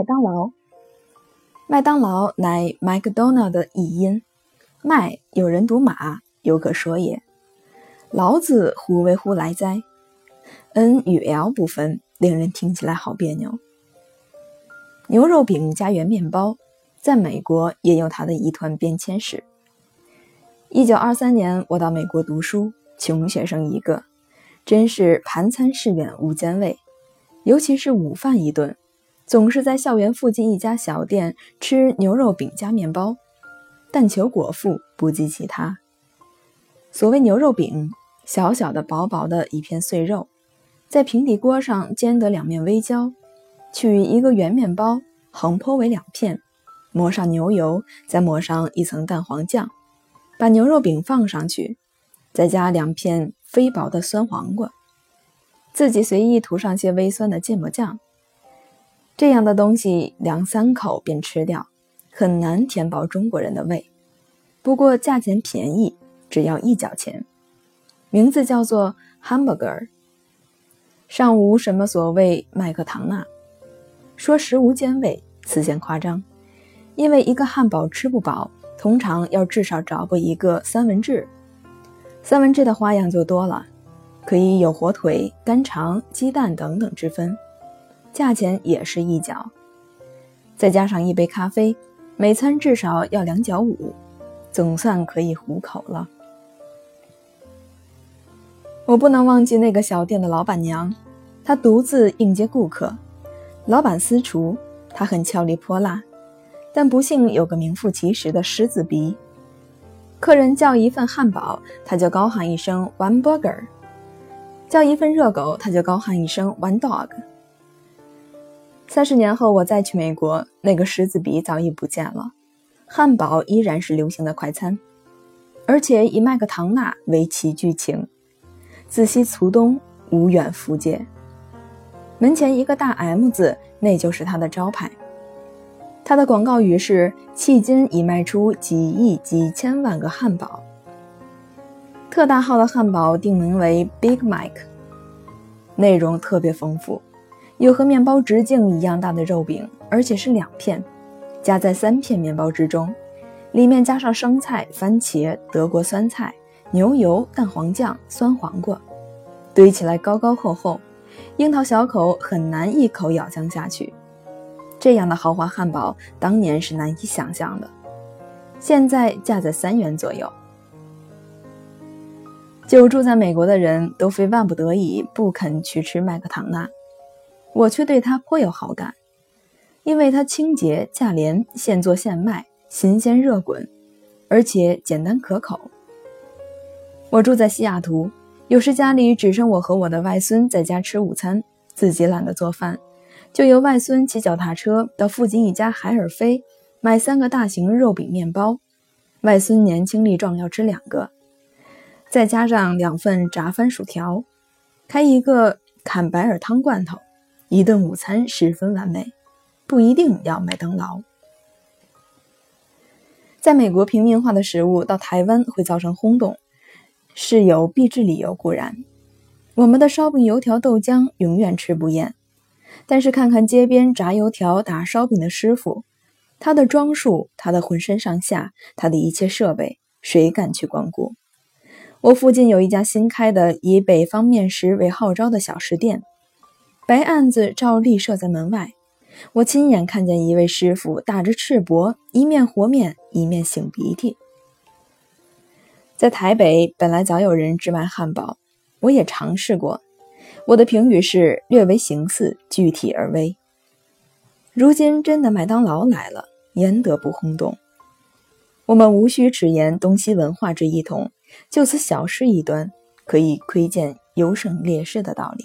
麦当劳。麦当劳乃 McDonald 的译音，麦有人读马，有可说也。劳字忽为忽来哉？N 与 L 不分，令人听起来好别扭。牛肉饼加圆面包，在美国也有它的一团变迁史。一九二三年，我到美国读书，穷学生一个，真是盘餐市远无兼味，尤其是午饭一顿。总是在校园附近一家小店吃牛肉饼加面包，但求果腹不计其他。所谓牛肉饼，小小的、薄薄的一片碎肉，在平底锅上煎得两面微焦，取一个圆面包横剖为两片，抹上牛油，再抹上一层蛋黄酱，把牛肉饼放上去，再加两片飞薄的酸黄瓜，自己随意涂上些微酸的芥末酱。这样的东西两三口便吃掉，很难填饱中国人的胃。不过价钱便宜，只要一角钱。名字叫做 hamburger，尚无什么所谓麦克唐纳。说食无兼味，此嫌夸张。因为一个汉堡吃不饱，通常要至少找不一个三文治。三文治的花样就多了，可以有火腿、干肠、鸡蛋等等之分。价钱也是一角，再加上一杯咖啡，每餐至少要两角五，总算可以糊口了。我不能忘记那个小店的老板娘，她独自应接顾客。老板私厨，她很俏丽泼辣，但不幸有个名副其实的狮子鼻。客人叫一份汉堡，她就高喊一声 “one burger”；叫一份热狗，她就高喊一声 “one dog”。三十年后，我再去美国，那个狮子鼻早已不见了。汉堡依然是流行的快餐，而且以麦克唐纳为其剧情。自西卒东，无远弗届。门前一个大 M 字，那就是他的招牌。他的广告语是：“迄今已卖出几亿、几千万个汉堡。”特大号的汉堡定名为 Big Mac，内容特别丰富。有和面包直径一样大的肉饼，而且是两片，夹在三片面包之中，里面加上生菜、番茄、德国酸菜、牛油、蛋黄酱、酸黄瓜，堆起来高高厚厚，樱桃小口很难一口咬将下去。这样的豪华汉堡当年是难以想象的，现在价在三元左右。就住在美国的人都非万不得已不肯去吃麦克唐纳。我却对它颇有好感，因为它清洁、价廉、现做现卖、新鲜热滚，而且简单可口。我住在西雅图，有时家里只剩我和我的外孙在家吃午餐，自己懒得做饭，就由外孙骑脚踏车到附近一家海尔菲买三个大型肉饼面包，外孙年轻力壮要吃两个，再加上两份炸番薯条，开一个坎白尔汤罐头。一顿午餐十分完美，不一定要麦当劳。在美国，平民化的食物到台湾会造成轰动，是有必至理由固然。我们的烧饼、油条、豆浆永远吃不厌，但是看看街边炸油条、打烧饼的师傅，他的装束、他的浑身上下、他的一切设备，谁敢去光顾？我附近有一家新开的以北方面食为号召的小食店。白案子照例设在门外，我亲眼看见一位师傅打着赤膊，一面和面，一面擤鼻涕。在台北本来早有人制卖汉堡，我也尝试过，我的评语是略为形似，具体而微。如今真的麦当劳来了，焉得不轰动？我们无需直言东西文化之异同，就此小事一端，可以窥见优胜劣势的道理。